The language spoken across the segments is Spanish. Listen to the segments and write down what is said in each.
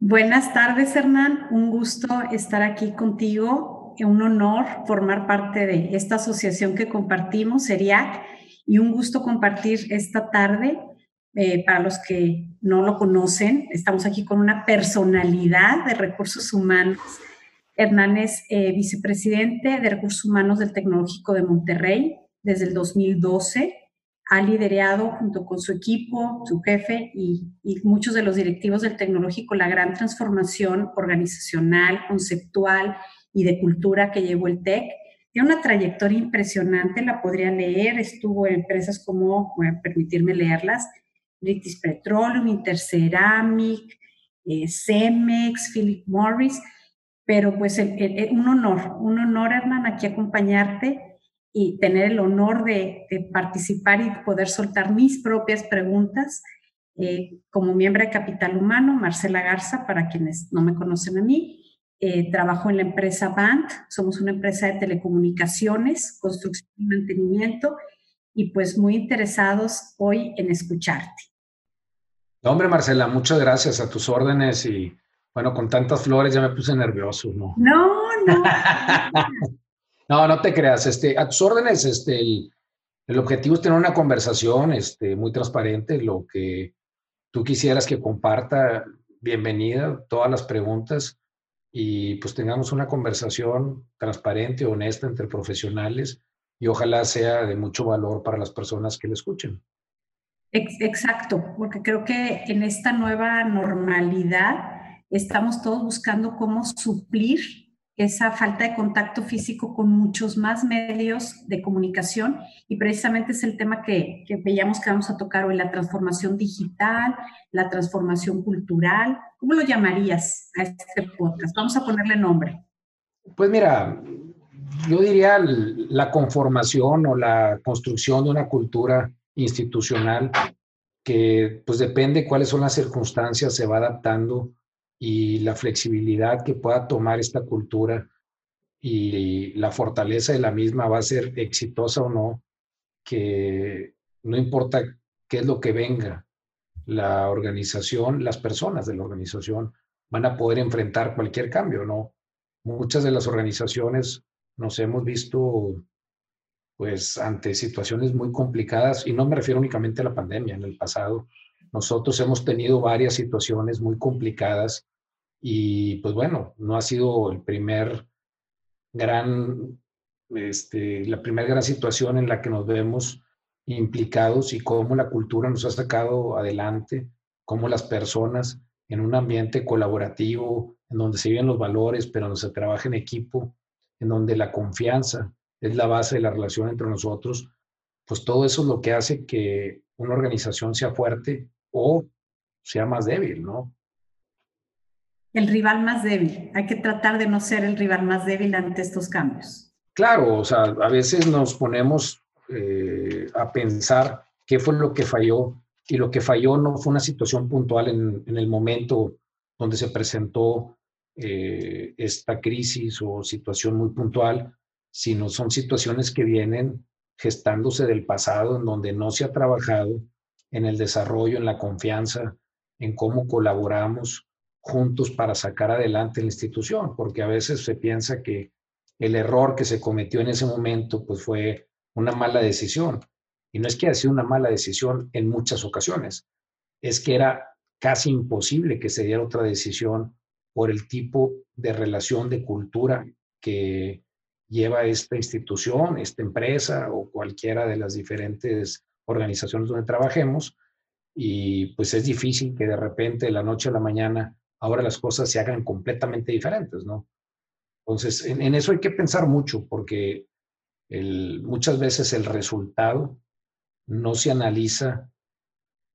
Buenas tardes, Hernán. Un gusto estar aquí contigo. Un honor formar parte de esta asociación que compartimos, ERIAC, y un gusto compartir esta tarde. Eh, para los que no lo conocen, estamos aquí con una personalidad de recursos humanos. Hernán es eh, vicepresidente de recursos humanos del Tecnológico de Monterrey desde el 2012 ha liderado junto con su equipo, su jefe y, muchos de los directivos del tecnológico la gran transformación organizacional, conceptual y de cultura que llevó el TEC. Tiene una trayectoria impresionante, la podría leer, estuvo en empresas como, voy a permitirme leerlas, British Petroleum, Interceramic, eh, Cemex, Philip Morris, pero pues un honor, un honor, Hernán, aquí acompañarte y tener el honor de, participar y poder soltar mis propias preguntas. Eh, como miembro de Capital Humano, Marcela Garza, para quienes no me conocen a mí, eh, trabajo en la empresa BANT, somos una empresa de telecomunicaciones, construcción y mantenimiento, y pues muy interesados hoy en escucharte. hombre, Marcela, muchas gracias a tus órdenes y bueno, con tantas flores ya me puse nervioso, ¿no? No, no. No, no te creas. Este, a tus órdenes, este, el, objetivo es tener una conversación este, muy transparente. Lo que tú quisieras que comparta, bienvenida, todas las preguntas y pues tengamos una conversación transparente, honesta entre profesionales y ojalá sea de mucho valor para las personas que le escuchen. Exacto, porque creo que en esta nueva normalidad estamos todos buscando cómo suplir esa falta de contacto físico con muchos más medios de comunicación y precisamente es el tema que, veíamos que vamos a tocar hoy, la transformación digital, la transformación cultural. ¿Cómo lo llamarías a este podcast? Vamos a ponerle nombre. Pues mira, yo diría la conformación o la construcción de una cultura institucional que pues depende cuáles son las circunstancias, se va adaptando y la flexibilidad que pueda tomar esta cultura y la fortaleza de la misma va a ser exitosa o no, que no importa qué es lo que venga, la organización, las personas de la organización van a poder enfrentar cualquier cambio, ¿no? Muchas de las organizaciones nos hemos visto pues ante situaciones muy complicadas y no me refiero únicamente a la pandemia, en el pasado nosotros hemos tenido varias situaciones muy complicadas y pues bueno, no ha sido el primer gran, este, la primera gran situación en la que nos vemos implicados y cómo la cultura nos ha sacado adelante, cómo las personas en un ambiente colaborativo, en donde se viven los valores, pero donde se trabaja en equipo, en donde la confianza es la base de la relación entre nosotros, pues todo eso es lo que hace que una organización sea fuerte o sea más débil, ¿no? El rival más débil. Hay que tratar de no ser el rival más débil ante estos cambios. Claro, o sea, a veces nos ponemos eh, a pensar qué fue lo que falló y lo que falló no fue una situación puntual en, el momento donde se presentó eh, esta crisis o situación muy puntual, sino son situaciones que vienen gestándose del pasado en donde no se ha trabajado en el desarrollo, en la confianza, en cómo colaboramos, juntos para sacar adelante la institución, porque a veces se piensa que el error que se cometió en ese momento pues fue una mala decisión. Y no es que haya sido una mala decisión en muchas ocasiones, es que era casi imposible que se diera otra decisión por el tipo de relación de cultura que lleva esta institución, esta empresa o cualquiera de las diferentes organizaciones donde trabajemos. Y pues es difícil que de repente de la noche a la mañana ahora las cosas se hagan completamente diferentes, ¿no? Entonces, en, eso hay que pensar mucho porque muchas veces el resultado no se analiza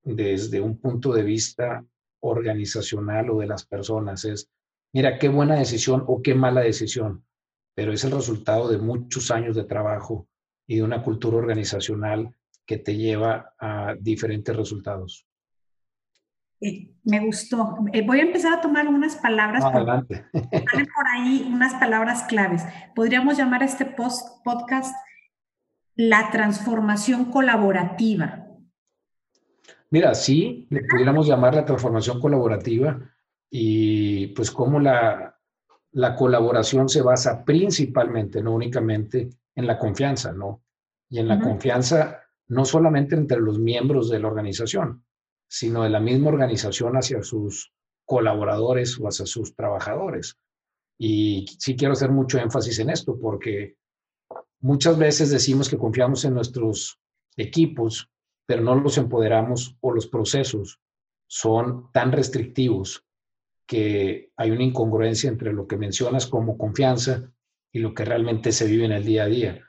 desde un punto de vista organizacional o de las personas, es mira qué buena decisión o qué mala decisión, pero es el resultado de muchos años de trabajo y de una cultura organizacional que te lleva a diferentes resultados. Eh, me gustó. Eh, voy a empezar a tomar unas palabras. Adelante. Por, por ahí unas palabras claves. Podríamos llamar a este post, podcast la transformación colaborativa. Mira, sí, le pudiéramos llamar la transformación colaborativa y pues cómo la, la colaboración se basa principalmente, no únicamente en la confianza, ¿no? Y en la confianza no solamente entre los miembros de la organización, sino de la misma organización hacia sus colaboradores o hacia sus trabajadores. Y sí quiero hacer mucho énfasis en esto porque muchas veces decimos que confiamos en nuestros equipos, pero no los empoderamos o los procesos son tan restrictivos que hay una incongruencia entre lo que mencionas como confianza y lo que realmente se vive en el día a día.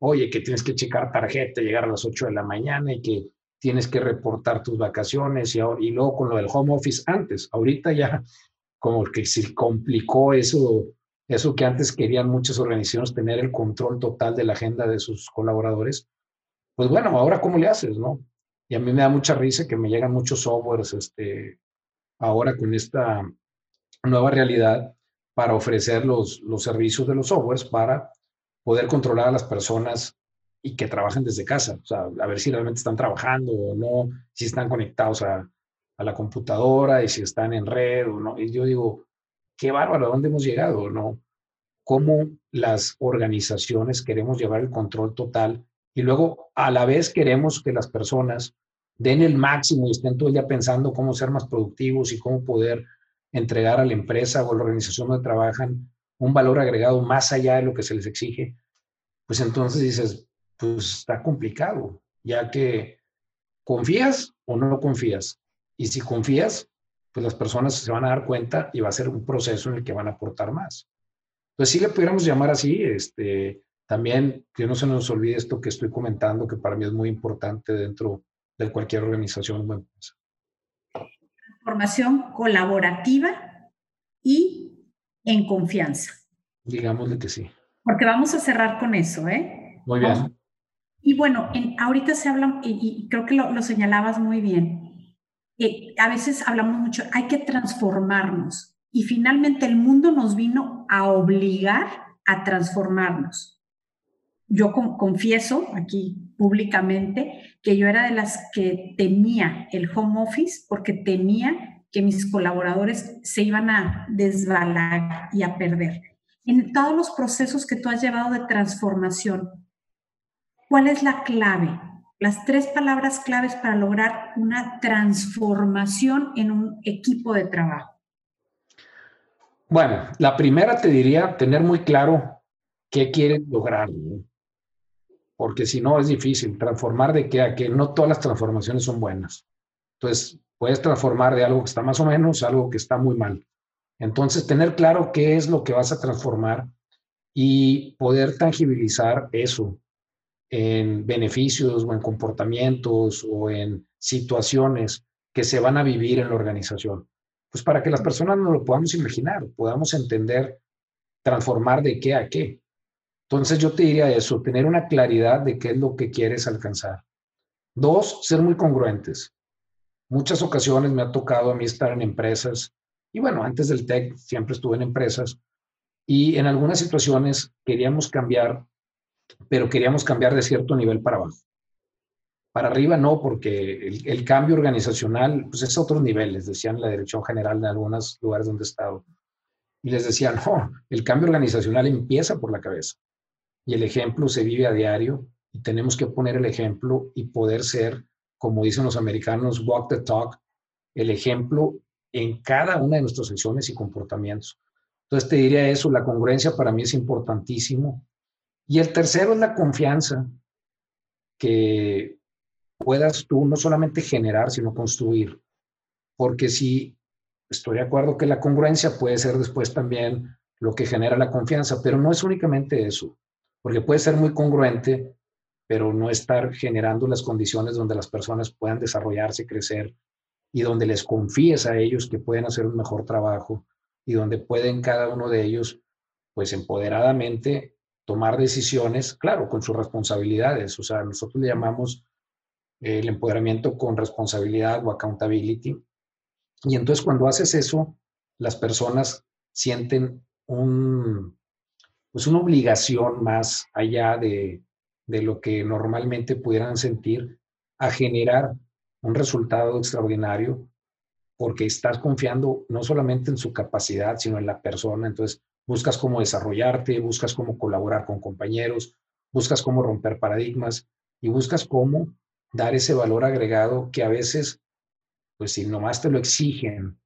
Oye, que tienes que checar tarjeta, llegar a las 8 de la mañana y que tienes que reportar tus vacaciones y, y luego con lo del home office antes. Ahorita ya como que se complicó eso, eso que antes querían muchas organizaciones, tener el control total de la agenda de sus colaboradores. Pues bueno, ahora cómo le haces, ¿no? Y a mí me da mucha risa que me llegan muchos softwares este, ahora con esta nueva realidad para ofrecer los, los servicios de los softwares para poder controlar a las personas y que trabajen desde casa. O sea, a ver si realmente están trabajando o no, si están conectados a, a la computadora y si están en red o no. Y yo digo, qué bárbaro, ¿a dónde hemos llegado? ¿No? Cómo las organizaciones queremos llevar el control total y luego a la vez queremos que las personas den el máximo y estén todo el día pensando cómo ser más productivos y cómo poder entregar a la empresa o a la organización donde trabajan un valor agregado más allá de lo que se les exige, pues entonces dices, pues está complicado, ya que confías o no confías. Y si confías, pues las personas se van a dar cuenta y va a ser un proceso en el que van a aportar más. Entonces, si le pudiéramos llamar así, este, también que no se nos olvide esto que estoy comentando, que para mí es muy importante dentro de cualquier organización o empresa formación colaborativa y en confianza. Digámosle que sí. Porque vamos a cerrar con eso, ¿eh? Muy bien. Y bueno, en, ahorita se habla, y, creo que lo, señalabas muy bien, eh, a veces hablamos mucho, hay que transformarnos. Y finalmente el mundo nos vino a obligar a transformarnos. Yo confieso aquí públicamente que yo era de las que temía el home office porque temía que mis colaboradores se iban a desbalar y a perder. En todos los procesos que tú has llevado de transformación, ¿cuál es la clave? Las tres palabras claves para lograr una transformación en un equipo de trabajo. Bueno, la primera te diría tener muy claro qué quieres lograr porque si no es difícil transformar de que a que no todas las transformaciones son buenas. Entonces, puedes transformar de algo que está más o menos a algo que está muy mal. Entonces, tener claro qué es lo que vas a transformar y poder tangibilizar eso en beneficios o en comportamientos o en situaciones que se van a vivir en la organización. Pues para que las personas no lo podamos imaginar, podamos entender, transformar de qué a qué. Entonces yo te diría eso, tener una claridad de qué es lo que quieres alcanzar. Dos, ser muy congruentes. Muchas ocasiones me ha tocado a mí estar en empresas, y bueno, antes del TEC siempre estuve en empresas, y en algunas situaciones queríamos cambiar, pero queríamos cambiar de cierto nivel para abajo. Para arriba no, porque el, cambio organizacional pues es a otros niveles, decían la dirección general en algunos lugares donde he estado. Y les decía, no, el cambio organizacional empieza por la cabeza y el ejemplo se vive a diario y tenemos que poner el ejemplo y poder ser, como dicen los americanos, walk the talk, el ejemplo en cada una de nuestras acciones y comportamientos. Entonces te diría eso, la congruencia para mí es importantísimo. Y el tercero es la confianza que puedas tú no solamente generar, sino construir. Porque si estoy de acuerdo que la congruencia puede ser después también lo que genera la confianza, pero no es únicamente eso porque puede ser muy congruente, pero no estar generando las condiciones donde las personas puedan desarrollarse, crecer y donde les confíes a ellos que pueden hacer un mejor trabajo y donde pueden cada uno de ellos, pues empoderadamente tomar decisiones, claro, con sus responsabilidades. O sea, nosotros le llamamos el empoderamiento con responsabilidad o accountability. Y entonces cuando haces eso, las personas sienten un, pues una obligación más allá de, de lo que normalmente pudieran sentir a generar un resultado extraordinario porque estás confiando no solamente en su capacidad, sino en la persona. Entonces, buscas cómo desarrollarte, buscas cómo colaborar con compañeros, buscas cómo romper paradigmas y buscas cómo dar ese valor agregado que a veces, pues si nomás te lo exigen,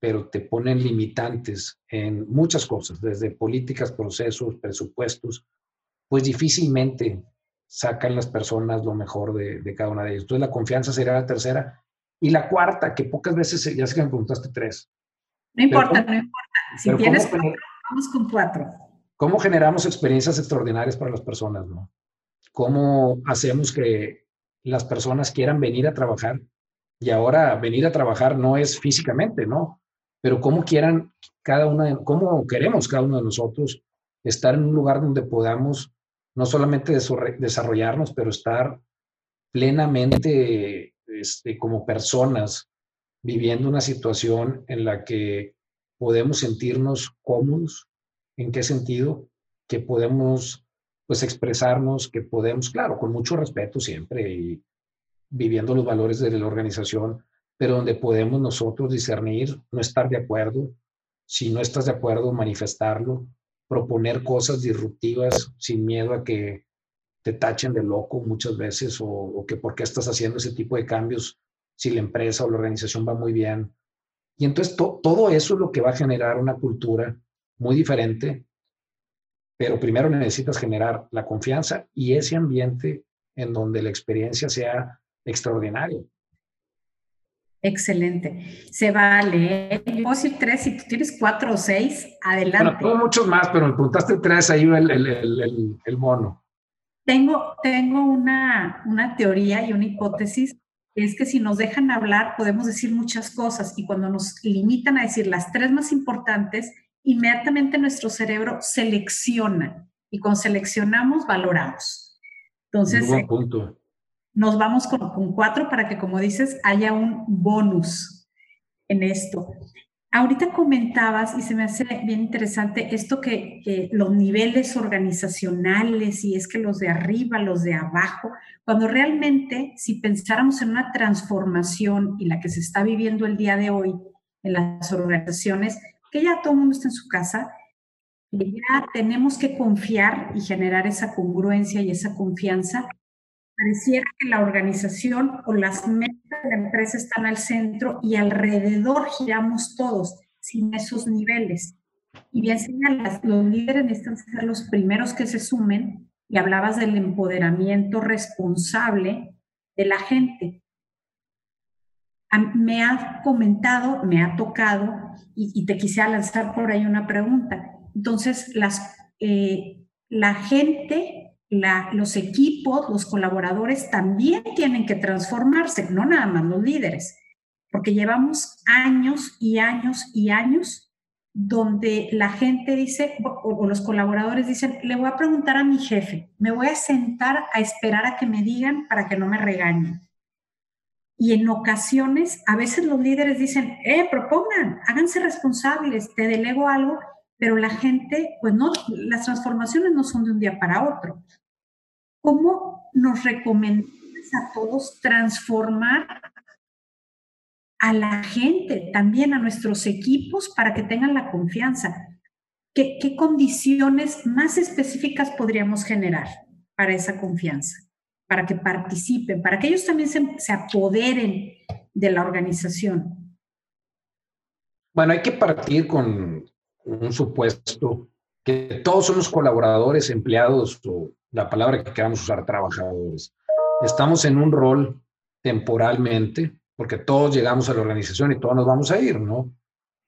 pero te ponen limitantes en muchas cosas, desde políticas, procesos, presupuestos, pues difícilmente sacan las personas lo mejor de, cada una de ellas. Entonces la confianza sería la tercera. Y la cuarta, que pocas veces, ya sé que me preguntaste tres. No importa, no importa. Si tienes cuatro, vamos con cuatro. ¿Cómo generamos experiencias extraordinarias para las personas, no? ¿Cómo hacemos que las personas quieran venir a trabajar? Y ahora venir a trabajar no es físicamente, ¿no? Pero cómo quieran cada una, cómo queremos cada uno de nosotros estar en un lugar donde podamos no solamente desarrollarnos, pero estar plenamente este, como personas viviendo una situación en la que podemos sentirnos cómodos. ¿En qué sentido? Que podemos pues expresarnos, que podemos, claro, con mucho respeto siempre y viviendo los valores de la organización, pero donde podemos nosotros discernir, no estar de acuerdo, si no estás de acuerdo, manifestarlo, proponer cosas disruptivas sin miedo a que te tachen de loco muchas veces o, que por qué estás haciendo ese tipo de cambios si la empresa o la organización va muy bien. Y entonces todo eso es lo que va a generar una cultura muy diferente, pero primero necesitas generar la confianza y ese ambiente en donde la experiencia sea extraordinaria. Excelente. Se vale. ¿eh? Puedo decir tres, si tú tienes cuatro o seis, adelante. Bueno, tengo muchos más, pero me preguntaste tres, ahí el, el, el, el, mono. Tengo, tengo una, una teoría y una hipótesis, es que si nos dejan hablar podemos decir muchas cosas y cuando nos limitan a decir las tres más importantes, inmediatamente nuestro cerebro selecciona y cuando seleccionamos, valoramos. Entonces, buen punto nos vamos con, cuatro para que, como dices, haya un bonus en esto. Ahorita comentabas, y se me hace bien interesante, esto que, los niveles organizacionales, y es que los de arriba, los de abajo, cuando realmente, si pensáramos en una transformación y la que se está viviendo el día de hoy en las organizaciones, que ya todo el mundo está en su casa, ya tenemos que confiar y generar esa congruencia y esa confianza pareciera que la organización o las metas de la empresa están al centro y alrededor giramos todos sin esos niveles. Y bien señalas, los líderes necesitan ser los primeros que se sumen y hablabas del empoderamiento responsable de la gente. Me ha comentado, me ha tocado y, te quisiera lanzar por ahí una pregunta. Entonces, las, eh, la gente los equipos, los colaboradores también tienen que transformarse, no nada más los líderes, porque llevamos años y años y años donde la gente dice, o, los colaboradores dicen, le voy a preguntar a mi jefe, me voy a sentar a esperar a que me digan para que no me regañen. Y en ocasiones, a veces los líderes dicen, eh, propongan, háganse responsables, te delego algo, pero la gente, pues no, las transformaciones no son de un día para otro. ¿Cómo nos recomendas a todos transformar a la gente, también a nuestros equipos para que tengan la confianza? ¿Qué, condiciones más específicas podríamos generar para esa confianza? Para que participen, para que ellos también se, se apoderen de la organización. Bueno, hay que partir con un supuesto que todos somos colaboradores, empleados o la palabra que queramos usar, trabajadores. Estamos en un rol temporalmente, porque todos llegamos a la organización y todos nos vamos a ir, ¿no?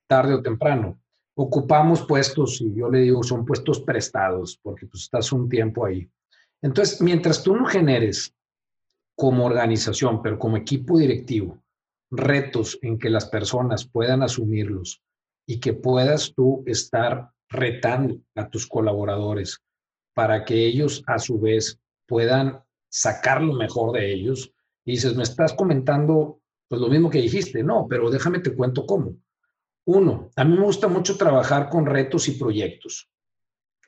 Tarde o temprano. Ocupamos puestos, y yo le digo, son puestos prestados, porque pues estás un tiempo ahí. Entonces, mientras tú no generes como organización, pero como equipo directivo, retos en que las personas puedan asumirlos y que puedas tú estar retando a tus colaboradores para que ellos a su vez puedan sacar lo mejor de ellos. Y dices, me estás comentando pues lo mismo que dijiste, no, pero déjame te cuento cómo. Uno, a mí me gusta mucho trabajar con retos y proyectos.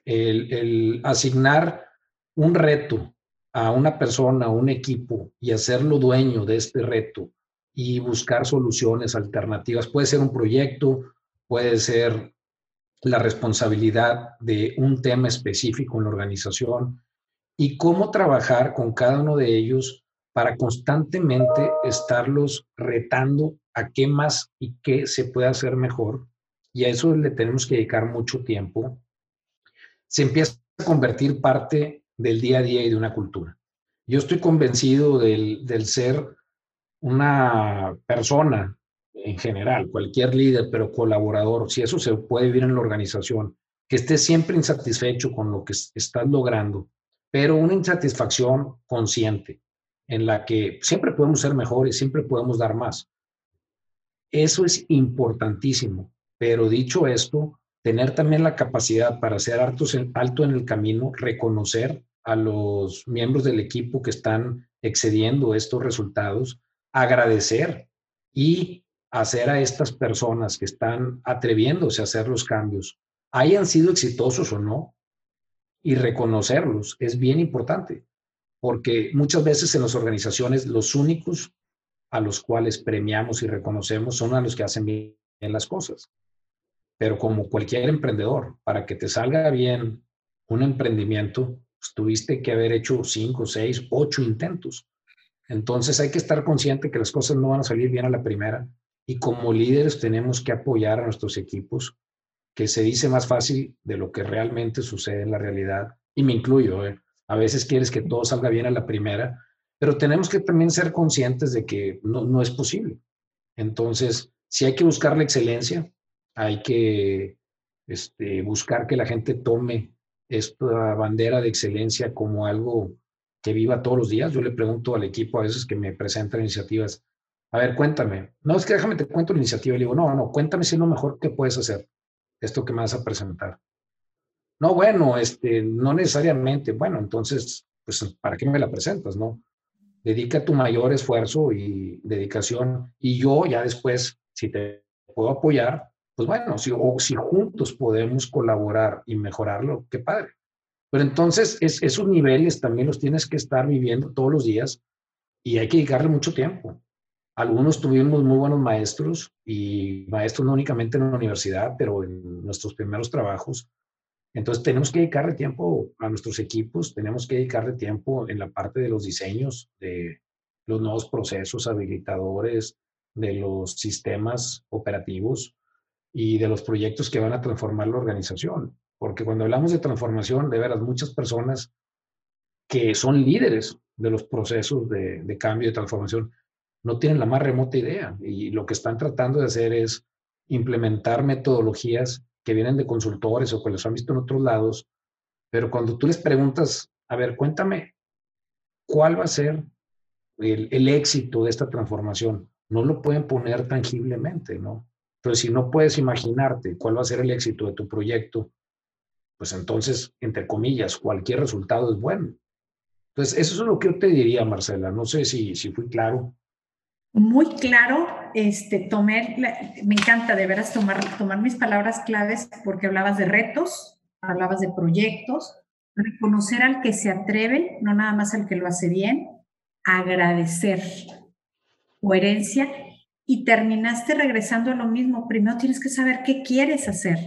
El, el asignar un reto a una persona, a un equipo y hacerlo dueño de este reto y buscar soluciones alternativas. Puede ser un proyecto, puede ser la responsabilidad de un tema específico en la organización y cómo trabajar con cada uno de ellos para constantemente estarlos retando a qué más y qué se puede hacer mejor. Y a eso le tenemos que dedicar mucho tiempo. Se empieza a convertir parte del día a día y de una cultura. Yo estoy convencido del, del ser una persona en general, cualquier líder, pero colaborador, si eso se puede vivir en la organización, que esté siempre insatisfecho con lo que estás logrando, pero una insatisfacción consciente en la que siempre podemos ser mejores, siempre podemos dar más. Eso es importantísimo, pero dicho esto, tener también la capacidad para ser alto en el camino, reconocer a los miembros del equipo que están excediendo estos resultados, agradecer y hacer a estas personas que están atreviéndose a hacer los cambios, hayan sido exitosos o no, y reconocerlos es bien importante, porque muchas veces en las organizaciones los únicos a los cuales premiamos y reconocemos son a los que hacen bien las cosas. Pero como cualquier emprendedor, para que te salga bien un emprendimiento, pues, tuviste que haber hecho cinco, seis, ocho intentos. Entonces hay que estar consciente que las cosas no van a salir bien a la primera y como líderes tenemos que apoyar a nuestros equipos, que se dice más fácil de lo que realmente sucede en la realidad. Y me incluyo, ¿eh? a veces quieres que todo salga bien a la primera, pero tenemos que también ser conscientes de que no, no es posible. Entonces, si hay que buscar la excelencia, hay que este, buscar que la gente tome esta bandera de excelencia como algo que viva todos los días. Yo le pregunto al equipo a veces que me presentan iniciativas, a ver, cuéntame. No, es que déjame te cuento la iniciativa. Le digo, no, no, cuéntame si es lo mejor que puedes hacer, esto que me vas a presentar. No, bueno, este, no necesariamente. Bueno, entonces, pues, ¿para qué me la presentas, no? Dedica tu mayor esfuerzo y dedicación y yo ya después, si te puedo apoyar, pues bueno, si, juntos podemos colaborar y mejorarlo, qué padre. Pero entonces es, esos niveles también los tienes que estar viviendo todos los días y hay que dedicarle mucho tiempo. Algunos tuvimos muy buenos maestros y maestros no únicamente en la universidad, pero en nuestros primeros trabajos. Entonces tenemos que dedicarle tiempo a nuestros equipos, tenemos que dedicarle tiempo en la parte de los diseños, de los nuevos procesos habilitadores, de los sistemas operativos y de los proyectos que van a transformar la organización. Porque cuando hablamos de transformación, de veras, muchas personas que son líderes de los procesos de, de cambio y transformación no tienen la más remota idea y lo que están tratando de hacer es implementar metodologías que vienen de consultores o que los han visto en otros lados, pero cuando tú les preguntas, a ver, cuéntame, ¿cuál va a ser el, éxito de esta transformación? No lo pueden poner tangiblemente, ¿no? Pero si no puedes imaginarte cuál va a ser el éxito de tu proyecto, pues entonces, entre comillas, cualquier resultado es bueno. Entonces, eso es lo que yo te diría, Marcela. No sé si, si fui claro. Muy claro, este, tomé, me encanta de veras tomar, tomar mis palabras claves porque hablabas de retos, hablabas de proyectos, reconocer al que se atreve, no nada más al que lo hace bien, agradecer, coherencia y terminaste regresando a lo mismo. Primero tienes que saber qué quieres hacer.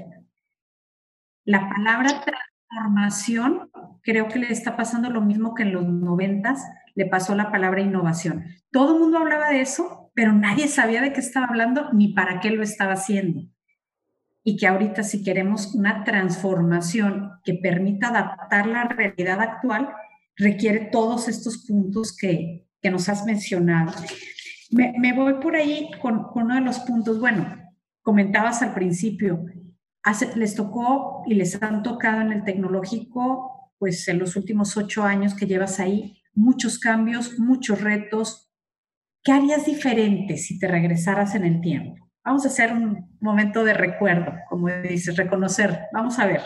La palabra transformación, creo que le está pasando lo mismo que en los noventas, le pasó la palabra innovación. Todo el mundo hablaba de eso, pero nadie sabía de qué estaba hablando ni para qué lo estaba haciendo. Y que ahorita si queremos una transformación que permita adaptar la realidad actual, requiere todos estos puntos que, que nos has mencionado. Me, voy por ahí con, uno de los puntos. Bueno, comentabas al principio, les tocó y les han tocado en el tecnológico, pues en los últimos ocho años que llevas ahí, muchos cambios, muchos retos. ¿Qué harías diferente si te regresaras en el tiempo? Vamos a hacer un momento de recuerdo, como dices, reconocer. Vamos a ver.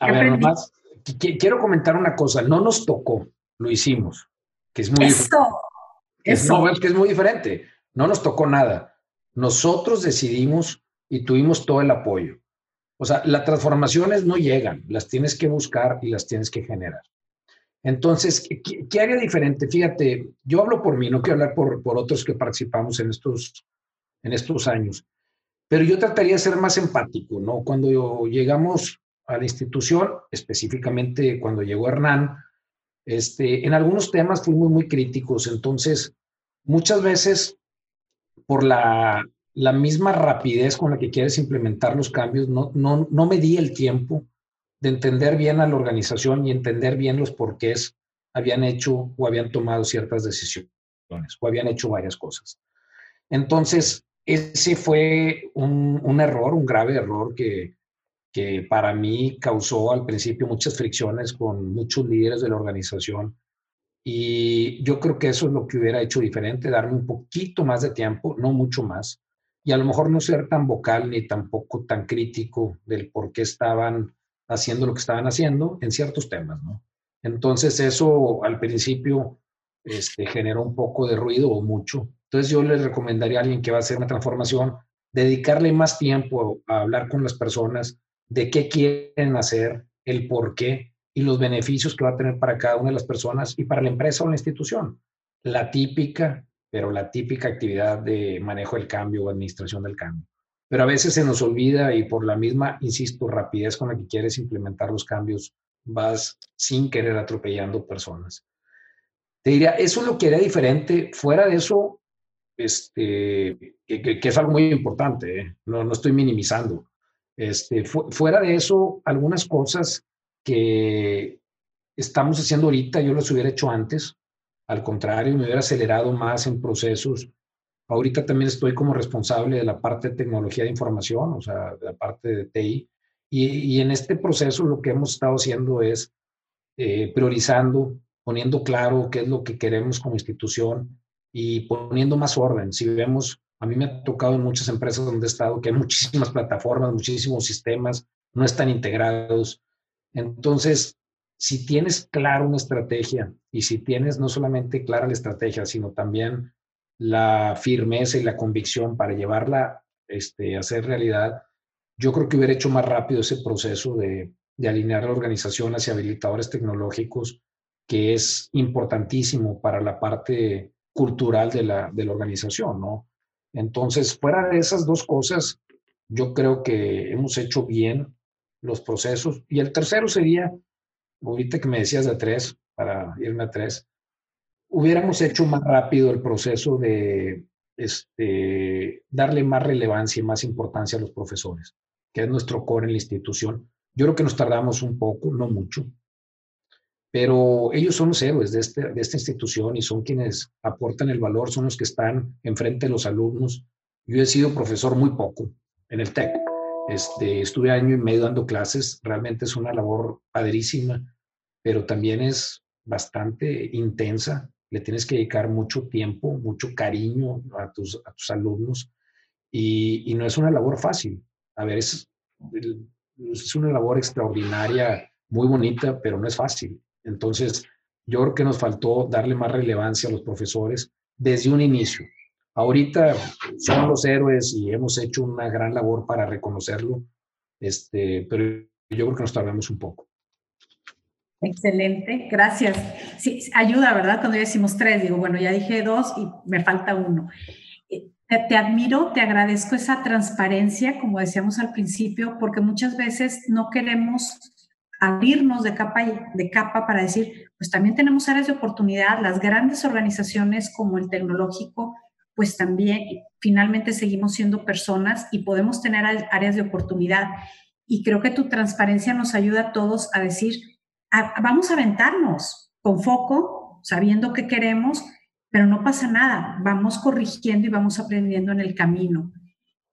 A ver, nomás, quiero comentar una cosa. No nos tocó, lo hicimos, que es muy Eso. Eso. es que es muy diferente. No nos tocó nada. Nosotros decidimos y tuvimos todo el apoyo. O sea, las transformaciones no llegan, las tienes que buscar y las tienes que generar. Entonces, ¿qué, haría diferente? Fíjate, yo hablo por mí, no quiero hablar por, por otros que participamos en estos, en estos años, pero yo trataría de ser más empático, ¿no? Cuando llegamos a la institución, específicamente cuando llegó Hernán, este, en algunos temas fuimos muy críticos, entonces muchas veces por la, la misma rapidez con la que quieres implementar los cambios, no, no, no me di el tiempo de entender bien a la organización y entender bien los porqués habían hecho o habían tomado ciertas decisiones o habían hecho varias cosas. Entonces, ese fue un, un error, un grave error que, que para mí causó al principio muchas fricciones con muchos líderes de la organización. Y yo creo que eso es lo que hubiera hecho diferente, darme un poquito más de tiempo, no mucho más, y a lo mejor no ser tan vocal ni tampoco tan crítico del por qué estaban haciendo lo que estaban haciendo en ciertos temas, ¿no? Entonces eso al principio este, generó un poco de ruido o mucho. Entonces yo les recomendaría a alguien que va a hacer una transformación, dedicarle más tiempo a hablar con las personas de qué quieren hacer, el por qué y los beneficios que va a tener para cada una de las personas y para la empresa o la institución. La típica, pero la típica actividad de manejo del cambio o administración del cambio pero a veces se nos olvida y por la misma, insisto, rapidez con la que quieres implementar los cambios, vas sin querer atropellando personas. Te diría, eso es lo que haría diferente. Fuera de eso, este, que, es algo muy importante, ¿eh? no, no estoy minimizando. Este, fuera de eso, algunas cosas que estamos haciendo ahorita, yo las hubiera hecho antes. Al contrario, me hubiera acelerado más en procesos Ahorita también estoy como responsable de la parte de tecnología de información, o sea, de la parte de TI. Y, en este proceso lo que hemos estado haciendo es eh, priorizando, poniendo claro qué es lo que queremos como institución y poniendo más orden. Si vemos, a mí me ha tocado en muchas empresas donde he estado que hay muchísimas plataformas, muchísimos sistemas, no están integrados. Entonces, si tienes claro una estrategia y si tienes no solamente clara la estrategia, sino también la firmeza y la convicción para llevarla este, a ser realidad, yo creo que hubiera hecho más rápido ese proceso de, alinear la organización hacia habilitadores tecnológicos, que es importantísimo para la parte cultural de la, de la organización, ¿no? Entonces, fuera de esas dos cosas, yo creo que hemos hecho bien los procesos. Y el tercero sería, ahorita que me decías de tres, para irme a tres, hubiéramos hecho más rápido el proceso de este, darle más relevancia y más importancia a los profesores, que es nuestro core en la institución. Yo creo que nos tardamos un poco, no mucho, pero ellos son los héroes de, este, de esta institución y son quienes aportan el valor, son los que están enfrente de los alumnos. Yo he sido profesor muy poco en el TEC. Este, estuve año y medio dando clases, realmente es una labor padrísima, pero también es bastante intensa le tienes que dedicar mucho tiempo, mucho cariño a tus, a tus alumnos y, no es una labor fácil. A ver, es, es una labor extraordinaria, muy bonita, pero no es fácil. Entonces, yo creo que nos faltó darle más relevancia a los profesores desde un inicio. Ahorita son los héroes y hemos hecho una gran labor para reconocerlo, este, pero yo creo que nos tardamos un poco. Excelente, gracias. Sí, ayuda, ¿verdad? Cuando ya decimos tres, digo, bueno, ya dije dos y me falta uno. Eh, te, admiro, te agradezco esa transparencia, como decíamos al principio, porque muchas veces no queremos abrirnos de capa, de capa para decir, pues también tenemos áreas de oportunidad, las grandes organizaciones como el tecnológico, pues también finalmente seguimos siendo personas y podemos tener áreas de oportunidad. Y creo que tu transparencia nos ayuda a todos a decir, vamos a aventarnos con foco, sabiendo qué queremos, pero no pasa nada, vamos corrigiendo y vamos aprendiendo en el camino.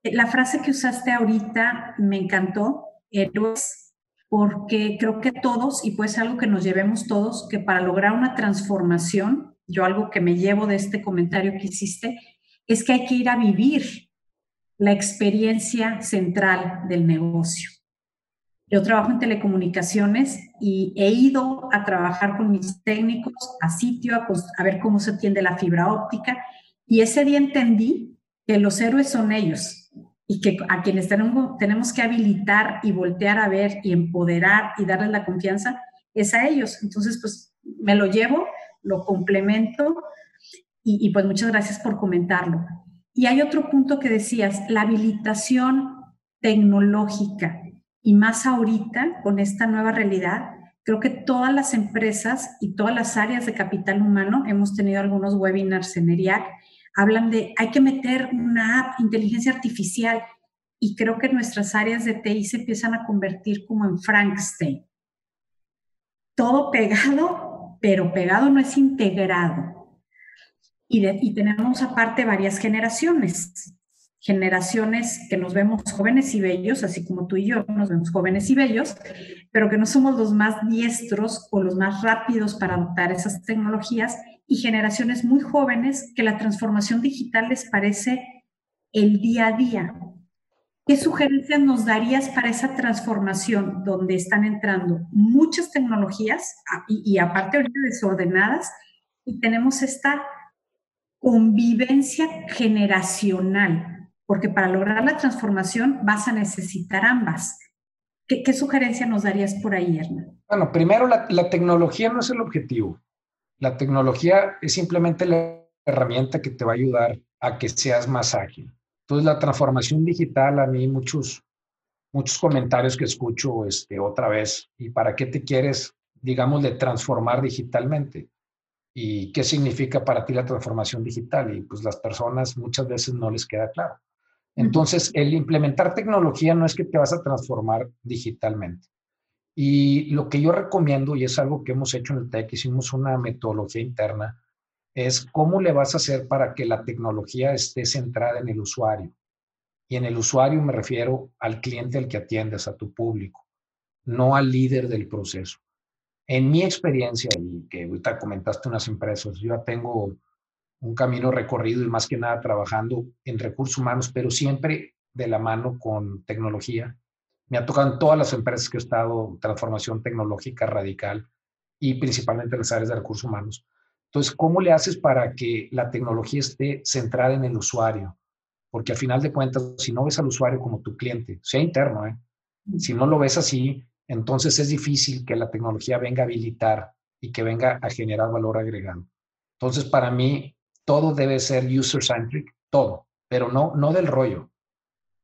Eh, la frase que usaste ahorita me encantó, héroes, porque creo que todos, y puede ser algo que nos llevemos todos, que para lograr una transformación, yo algo que me llevo de este comentario que hiciste, es que hay que ir a vivir la experiencia central del negocio. Yo trabajo en telecomunicaciones y he ido a trabajar con mis técnicos a sitio, a, ver cómo se atiende la fibra óptica. Y ese día entendí que los héroes son ellos y que a quienes tenemos, tenemos que habilitar y voltear a ver y empoderar y darles la confianza es a ellos. Entonces, pues me lo llevo, lo complemento y, y pues muchas gracias por comentarlo. Y hay otro punto que decías, la habilitación tecnológica y más ahorita con esta nueva realidad, creo que todas las empresas y todas las áreas de capital humano, hemos tenido algunos webinars en ERIAC, hablan de hay que meter una app, inteligencia artificial, y creo que nuestras áreas de TI se empiezan a convertir como en Frankenstein. Todo pegado, pero pegado no es integrado. Y, y tenemos aparte varias generaciones generaciones que nos vemos jóvenes y bellos, así como tú y yo nos vemos jóvenes y bellos, pero que no somos los más diestros o los más rápidos para adoptar esas tecnologías, y generaciones muy jóvenes que la transformación digital les parece el día a día. ¿Qué sugerencias nos darías para esa transformación donde están entrando muchas tecnologías y, aparte ahorita desordenadas y tenemos esta convivencia generacional? Porque para lograr la transformación vas a necesitar ambas. ¿Qué, sugerencia nos darías por ahí, Hernán? Bueno, primero, la, la, tecnología no es el objetivo. La tecnología es simplemente la herramienta que te va a ayudar a que seas más ágil. Entonces, la transformación digital, a mí muchos, muchos comentarios que escucho este, otra vez, ¿y para qué te quieres, digamos, de transformar digitalmente? ¿Y qué significa para ti la transformación digital? Y pues las personas muchas veces no les queda claro. Entonces, el implementar tecnología no es que te vas a transformar digitalmente. Y lo que yo recomiendo, y es algo que hemos hecho en el TEC, hicimos una metodología interna, es cómo le vas a hacer para que la tecnología esté centrada en el usuario. Y en el usuario me refiero al cliente al que atiendes, a tu público, no al líder del proceso. En mi experiencia, y que ahorita comentaste unas empresas, yo ya tengo un camino recorrido y más que nada trabajando en recursos humanos, pero siempre de la mano con tecnología. Me ha tocado en todas las empresas que he estado, transformación tecnológica radical y principalmente en las áreas de recursos humanos. Entonces, ¿cómo le haces para que la tecnología esté centrada en el usuario? Porque al final de cuentas, si no ves al usuario como tu cliente, sea interno, ¿eh? si no lo ves así, entonces es difícil que la tecnología venga a habilitar y que venga a generar valor agregado. Entonces, para mí, todo debe ser user-centric, todo, pero no, no del rollo.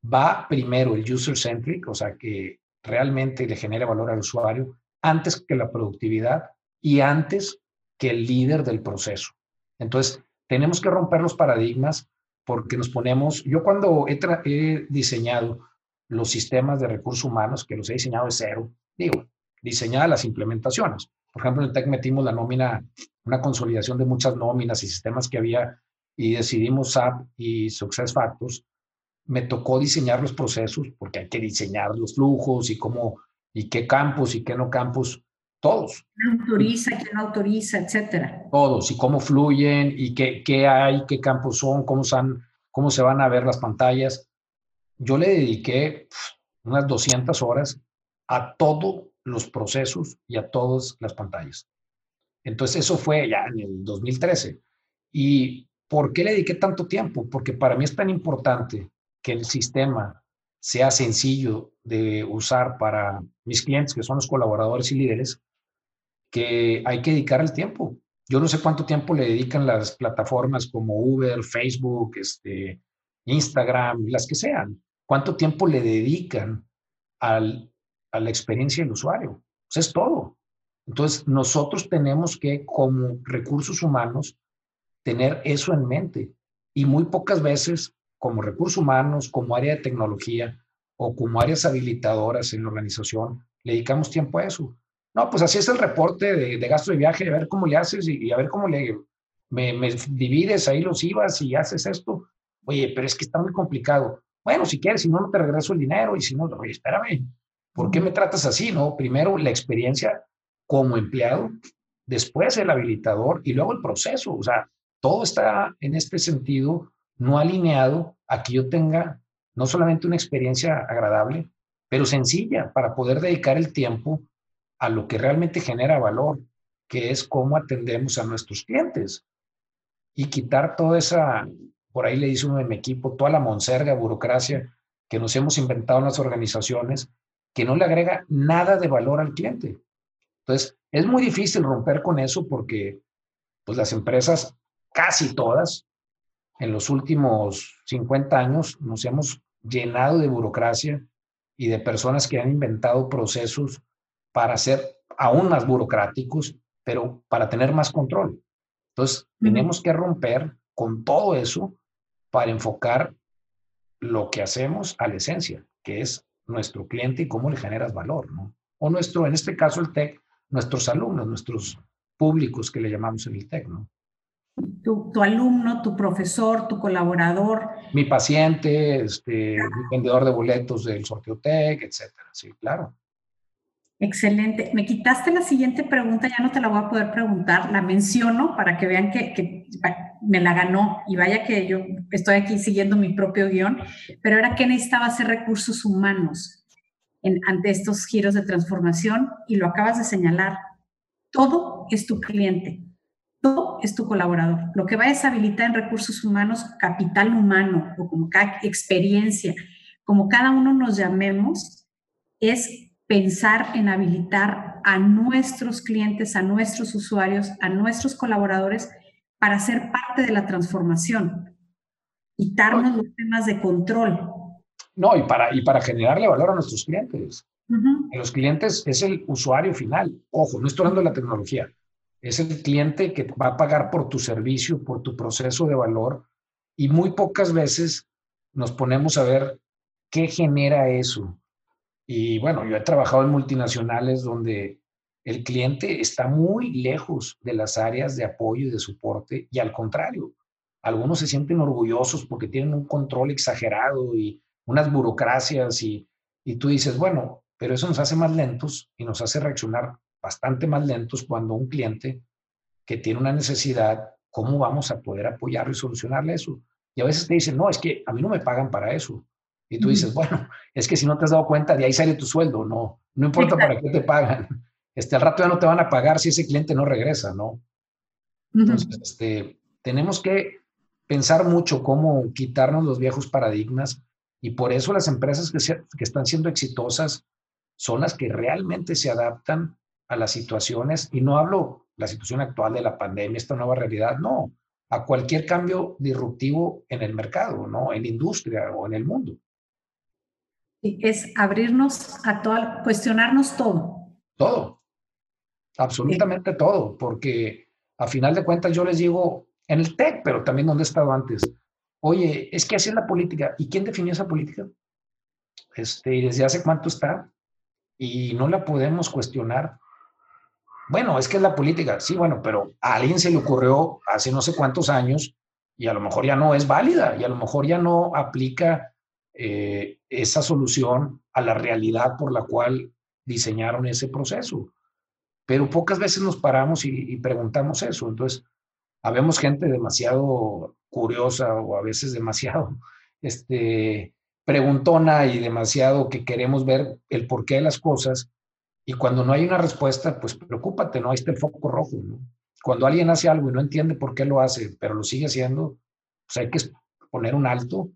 Va primero el user-centric, o sea, que realmente le genere valor al usuario, antes que la productividad y antes que el líder del proceso. Entonces, tenemos que romper los paradigmas porque nos ponemos, yo cuando he, diseñado los sistemas de recursos humanos, que los he diseñado de cero, digo, diseñadas las implementaciones. Por ejemplo, en el TEC metimos la nómina una consolidación de muchas nóminas y sistemas que había y decidimos SAP y SuccessFactors, me tocó diseñar los procesos porque hay que diseñar los flujos y cómo y qué campos y qué no campos, todos. ¿Quién autoriza, quién no autoriza, etcétera? Todos, y cómo fluyen y qué, qué hay, qué campos son, cómo, son, cómo se van a ver las pantallas. Yo le dediqué unas 200 horas a todos los procesos y a todas las pantallas. Entonces eso fue ya en el 2013. ¿Y por qué le dediqué tanto tiempo? Porque para mí es tan importante que el sistema sea sencillo de usar para mis clientes, que son los colaboradores y líderes, que hay que dedicar el tiempo. Yo no sé cuánto tiempo le dedican las plataformas como Uber, Facebook, este, Instagram, las que sean. ¿Cuánto tiempo le dedican al, a la experiencia del usuario? Pues es todo. Entonces, nosotros tenemos que, como recursos humanos, tener eso en mente. Y muy pocas veces, como recursos humanos, como área de tecnología o como áreas habilitadoras en la organización, le dedicamos tiempo a eso. No, pues así es el reporte de, gasto de viaje, a ver cómo le haces y, a ver cómo le me, divides ahí los IVAs y haces esto. Oye, pero es que está muy complicado. Bueno, si quieres, si no, no te regreso el dinero y si no, oye, espérame, ¿por qué me tratas así? No, primero la experiencia como empleado, después el habilitador y luego el proceso. O sea, todo está en este sentido no alineado a que yo tenga no solamente una experiencia agradable, pero sencilla para poder dedicar el tiempo a lo que realmente genera valor, que es cómo atendemos a nuestros clientes y quitar toda esa, por ahí le dice uno de mi equipo, toda la monserga, burocracia que nos hemos inventado en las organizaciones, que no le agrega nada de valor al cliente. Entonces, es muy difícil romper con eso porque pues, las empresas, casi todas, en los últimos 50 años nos hemos llenado de burocracia y de personas que han inventado procesos para ser aún más burocráticos, pero para tener más control. Entonces, tenemos que romper con todo eso para enfocar lo que hacemos a la esencia, que es nuestro cliente y cómo le generas valor, ¿no? O nuestro, en este caso el TEC, nuestros alumnos, nuestros públicos que le llamamos en el TEC, ¿no? Tu, tu, alumno, tu profesor, tu colaborador. Mi paciente, este, mi vendedor de boletos del sorteo TEC, etcétera. Sí, claro. Excelente. Me quitaste la siguiente pregunta, ya no te la voy a poder preguntar, la menciono para que vean que, que me la ganó y vaya que yo estoy aquí siguiendo mi propio guion, pero era que necesitaba hacer recursos humanos ante estos giros de transformación y lo acabas de señalar. Todo es tu cliente, todo es tu colaborador. Lo que vayas a habilitar en recursos humanos, capital humano o como cada experiencia, como cada uno nos llamemos, es pensar en habilitar a nuestros clientes, a nuestros usuarios, a nuestros colaboradores para ser parte de la transformación, quitarnos los temas de control. No, y para, y para generarle valor a nuestros clientes. Los clientes es el usuario final. Ojo, no estoy hablando de la tecnología. Es el cliente que va a pagar por tu servicio, por tu proceso de valor. Y muy pocas veces nos ponemos a ver qué genera eso. Y bueno, yo he trabajado en multinacionales donde el cliente está muy lejos de las áreas de apoyo y de soporte y al contrario, algunos se sienten orgullosos porque tienen un control exagerado y unas burocracias y, y tú dices, bueno, pero eso nos hace más lentos y nos hace reaccionar bastante más lentos cuando un cliente que tiene una necesidad, ¿cómo vamos a poder apoyarlo y solucionarle eso? Y a veces te dicen, no, es que a mí no me pagan para eso. Y tú dices, bueno, es que si no te has dado cuenta, de ahí sale tu sueldo, no, no importa para qué te pagan. Este, al rato ya no te van a pagar si ese cliente no regresa, ¿no? Entonces, este, tenemos que pensar mucho cómo quitarnos los viejos paradigmas y por eso las empresas que, que están siendo exitosas son las que realmente se adaptan a las situaciones y no hablo la situación actual de la pandemia, esta nueva realidad, no, a cualquier cambio disruptivo en el mercado, ¿no? En la industria o en el mundo es abrirnos a todo, cuestionarnos todo. Todo, absolutamente todo, porque a final de cuentas yo les digo, en el TEC, pero también donde he estado antes, oye, es que así es la política. ¿Y quién definió esa política? Este, ¿Desde hace cuánto está? Y no la podemos cuestionar. Bueno, es que es la política. Sí, bueno, pero a alguien se le ocurrió hace no sé cuántos años y a lo mejor ya no es válida y a lo mejor ya no aplica eh, esa solución a la realidad por la cual diseñaron ese proceso. Pero pocas veces nos paramos y, preguntamos eso. Entonces, habemos gente demasiado curiosa o a veces demasiado este, preguntona y demasiado que queremos ver el porqué de las cosas. Y cuando no hay una respuesta, pues preocúpate, ¿no? Ahí está el foco rojo, ¿no? Cuando alguien hace algo y no entiende por qué lo hace, pero lo sigue haciendo, pues hay que poner un alto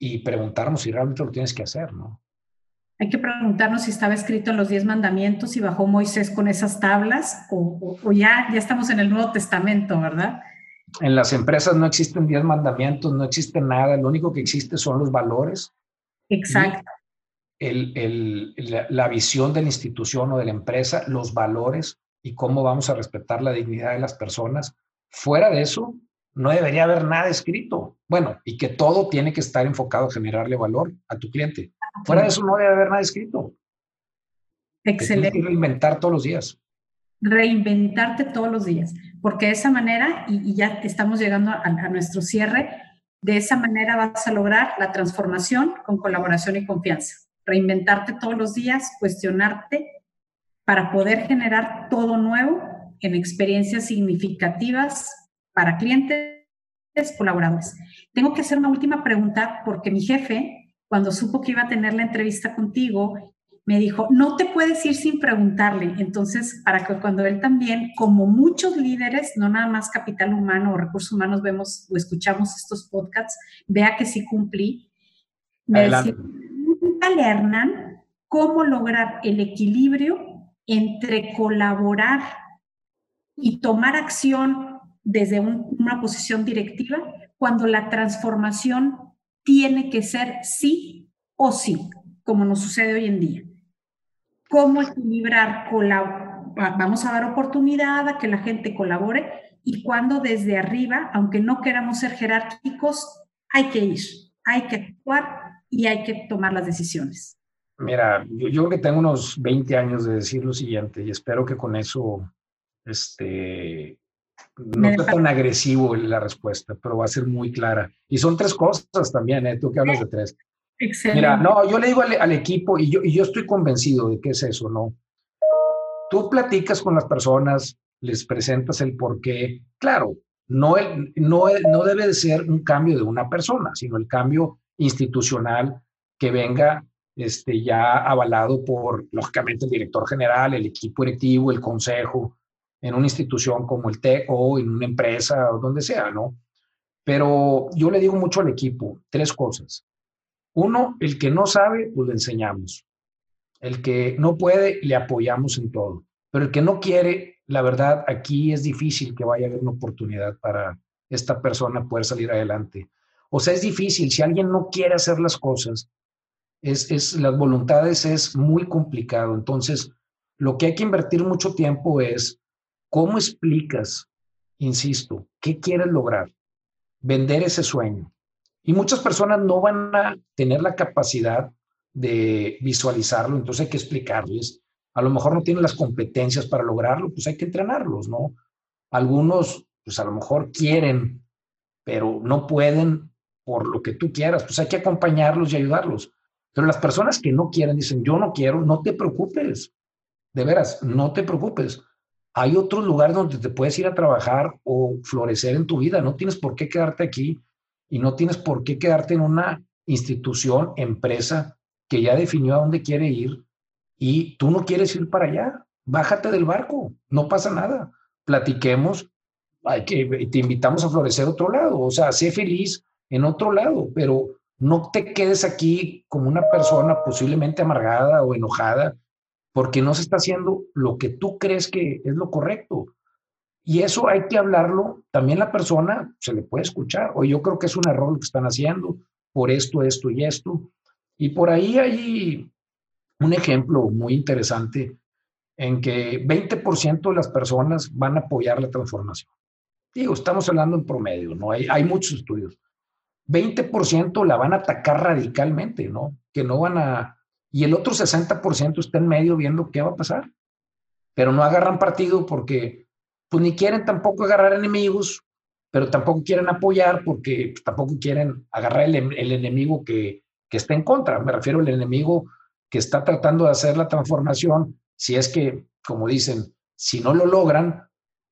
y preguntarnos si realmente lo tienes que hacer, ¿no? Hay que preguntarnos si estaba escrito en los diez mandamientos y bajó Moisés con esas tablas o, ya, ya estamos en el Nuevo Testamento, ¿verdad? En las empresas no existen diez mandamientos, no existe nada, lo único que existe son los valores. Exacto. El, el, la, la visión de la institución o de la empresa, los valores y cómo vamos a respetar la dignidad de las personas. Fuera de eso, no debería haber nada escrito. Bueno, y que todo tiene que estar enfocado a generarle valor a tu cliente. Fuera de eso no debe haber nada escrito. Excelente. que reinventar todos los días. Reinventarte todos los días, porque de esa manera, y, ya estamos llegando a, a nuestro cierre, de esa manera vas a lograr la transformación con colaboración y confianza. Reinventarte todos los días, cuestionarte para poder generar todo nuevo en experiencias significativas para clientes, colaboradores. Tengo que hacer una última pregunta porque mi jefe cuando supo que iba a tener la entrevista contigo, me dijo, no te puedes ir sin preguntarle. Entonces, para que cuando él también, como muchos líderes, no nada más capital humano o recursos humanos, vemos o escuchamos estos podcasts, vea que sí cumplí. Me decía, Hernán cómo lograr el equilibrio entre colaborar y tomar acción desde una posición directiva cuando la transformación tiene que ser sí o sí, como nos sucede hoy en día. ¿Cómo equilibrar, vamos a dar oportunidad a que la gente colabore y cuando desde arriba, aunque no queramos ser jerárquicos, hay que ir, hay que actuar y hay que tomar las decisiones? Mira, yo, yo, creo que tengo unos 20 años de decir lo siguiente y espero que con eso este, no sea tan agresivo la respuesta, pero va a ser muy clara. Y son tres cosas también, ¿eh? Tú que hablas de tres. Excelente. Mira, no, yo le digo al, equipo y yo, y yo estoy convencido de que es eso, ¿no? Tú platicas con las personas, les presentas el por qué. Claro, no, no, no debe de ser un cambio de una persona, sino el cambio institucional que venga este, ya avalado por, lógicamente, el director general, el equipo directivo, el consejo, en una institución como el TEC o en una empresa o donde sea, ¿no? Pero yo le digo mucho al equipo, tres cosas. Uno, el que no sabe, pues le enseñamos. El que no puede, le apoyamos en todo. Pero el que no quiere, la verdad, aquí es difícil que vaya a haber una oportunidad para esta persona poder salir adelante. O sea, es difícil. Si alguien no quiere hacer las cosas, es, es, las voluntades es muy complicado. Entonces, lo que hay que invertir mucho tiempo es cómo explicas, insisto, qué quieres lograr, vender ese sueño. Y muchas personas no van a tener la capacidad de visualizarlo, entonces hay que explicarles. A lo mejor no tienen las competencias para lograrlo, pues hay que entrenarlos, ¿no? Algunos, pues a lo mejor quieren, pero no pueden por lo que tú quieras, pues hay que acompañarlos y ayudarlos. Pero las personas que no quieren dicen, yo no quiero, no te preocupes. De veras, no te preocupes. Hay otros lugares donde te puedes ir a trabajar o florecer en tu vida. No tienes por qué quedarte aquí y no tienes por qué quedarte en una institución, empresa que ya definió a dónde quiere ir y tú no quieres ir para allá. Bájate del barco, no pasa nada. Platiquemos, te invitamos a florecer otro lado. O sea, sé feliz en otro lado, pero no te quedes aquí como una persona posiblemente amargada o enojada porque no se está haciendo lo que tú crees que es lo correcto. Y eso hay que hablarlo, también la persona se le puede escuchar, o yo creo que es un error lo que están haciendo por esto, esto y esto. Y por ahí hay un ejemplo muy interesante en que 20% de las personas van a apoyar la transformación. Digo, estamos hablando en promedio, ¿no? Hay, hay muchos estudios. 20% la van a atacar radicalmente, ¿no? Que no van a... Y el otro 60% está en medio viendo qué va a pasar. Pero no agarran partido porque, pues ni quieren tampoco agarrar enemigos, pero tampoco quieren apoyar porque pues, tampoco quieren agarrar el, el enemigo que, que está en contra. Me refiero al enemigo que está tratando de hacer la transformación. Si es que, como dicen, si no lo logran,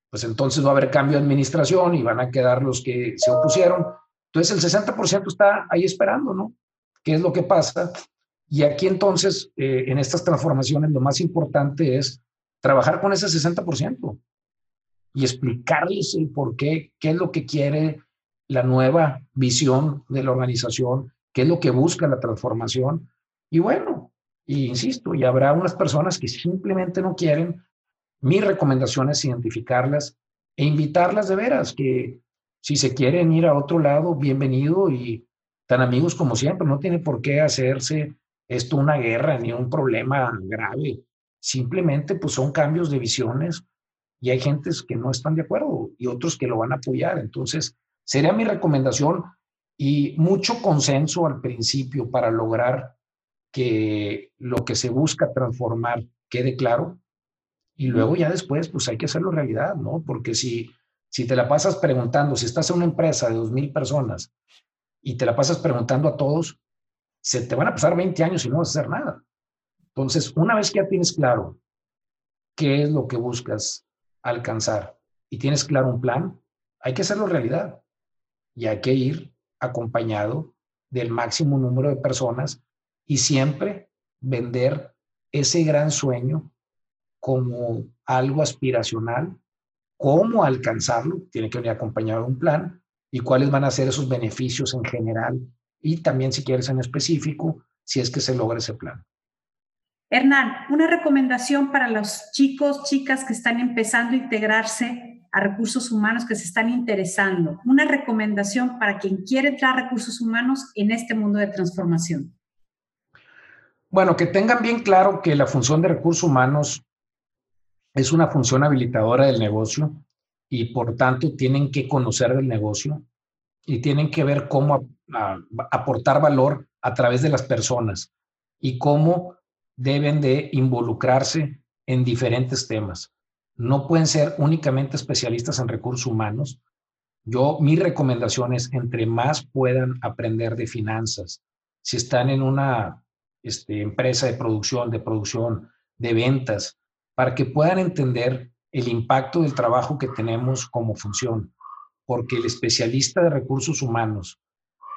pues entonces va a haber cambio de administración y van a quedar los que se opusieron entonces el 60% está ahí esperando, ¿no? ¿Qué es lo que pasa? Y aquí entonces, eh, en estas transformaciones, lo más importante es trabajar con ese 60% y explicarles el por qué, qué es lo que quiere la nueva visión de la organización, qué es lo que busca la transformación. Y bueno, y insisto, y habrá unas personas que simplemente no quieren. Mi recomendación es identificarlas e invitarlas de veras, que si se quieren ir a otro lado, bienvenido y tan amigos como siempre. No tiene por qué hacerse esto una guerra ni un problema grave. Simplemente pues son cambios de visiones y hay gentes que no están de acuerdo y otros que lo van a apoyar. Entonces, sería mi recomendación y mucho consenso al principio para lograr que lo que se busca transformar quede claro y luego ya después pues hay que hacerlo realidad, ¿no? Porque si si te la pasas preguntando, si estás en una empresa de 2.000 personas y te la pasas preguntando a todos, se te van a pasar 20 años y no vas a hacer nada. Entonces, una vez que ya tienes claro qué es lo que buscas alcanzar y tienes claro un plan, hay que hacerlo realidad y hay que ir acompañado del máximo número de personas y siempre vender ese gran sueño como algo aspiracional, cómo alcanzarlo, tiene que venir acompañado de un plan y cuáles van a ser esos beneficios en general y también si quieres en específico, si es que se logra ese plan. Hernán, una recomendación para los chicos, chicas que están empezando a integrarse a recursos humanos, que se están interesando. Una recomendación para quien quiere entrar a recursos humanos en este mundo de transformación. Bueno, que tengan bien claro que la función de recursos humanos es una función habilitadora del negocio y por tanto tienen que conocer del negocio y tienen que ver cómo aportar valor a través de las personas y cómo deben de involucrarse en diferentes temas. No pueden ser únicamente especialistas en recursos humanos. Yo, mi recomendación es, entre más puedan aprender de finanzas, si están en una este, empresa de producción, de producción, de ventas, para que puedan entender el impacto del trabajo que tenemos como función. Porque el especialista de recursos humanos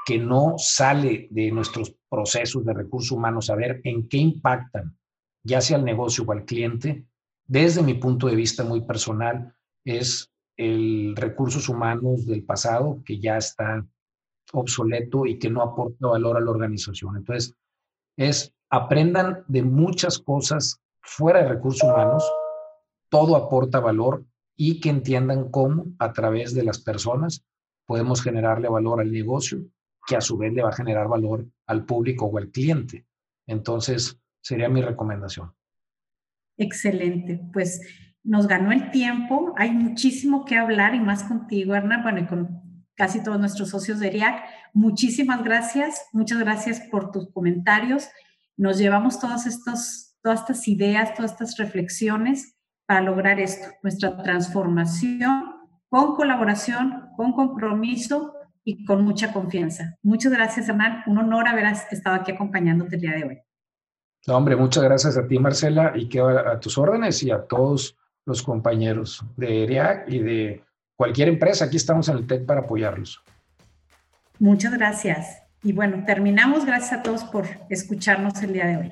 que no sale de nuestros procesos de recursos humanos a ver en qué impactan, ya sea al negocio o al cliente, desde mi punto de vista muy personal, es el recursos humanos del pasado que ya está obsoleto y que no aporta valor a la organización. Entonces, es aprendan de muchas cosas fuera de recursos humanos, todo aporta valor y que entiendan cómo a través de las personas podemos generarle valor al negocio que a su vez le va a generar valor al público o al cliente. Entonces, sería mi recomendación. Excelente. Pues nos ganó el tiempo. Hay muchísimo que hablar y más contigo, Hernán, bueno, y con casi todos nuestros socios de ERIAC. Muchísimas gracias. Muchas gracias por tus comentarios. Nos llevamos todas, estos, todas estas ideas, todas estas reflexiones para lograr esto, nuestra transformación con colaboración, con compromiso y con mucha confianza. Muchas gracias, Hernán. Un honor haber estado aquí acompañándote el día de hoy. No, hombre, muchas gracias a ti, Marcela, y quedo a, tus órdenes y a todos los compañeros de ERIAC y de cualquier empresa. Aquí estamos en el TEC para apoyarlos. Muchas gracias. Y bueno, terminamos. Gracias a todos por escucharnos el día de hoy.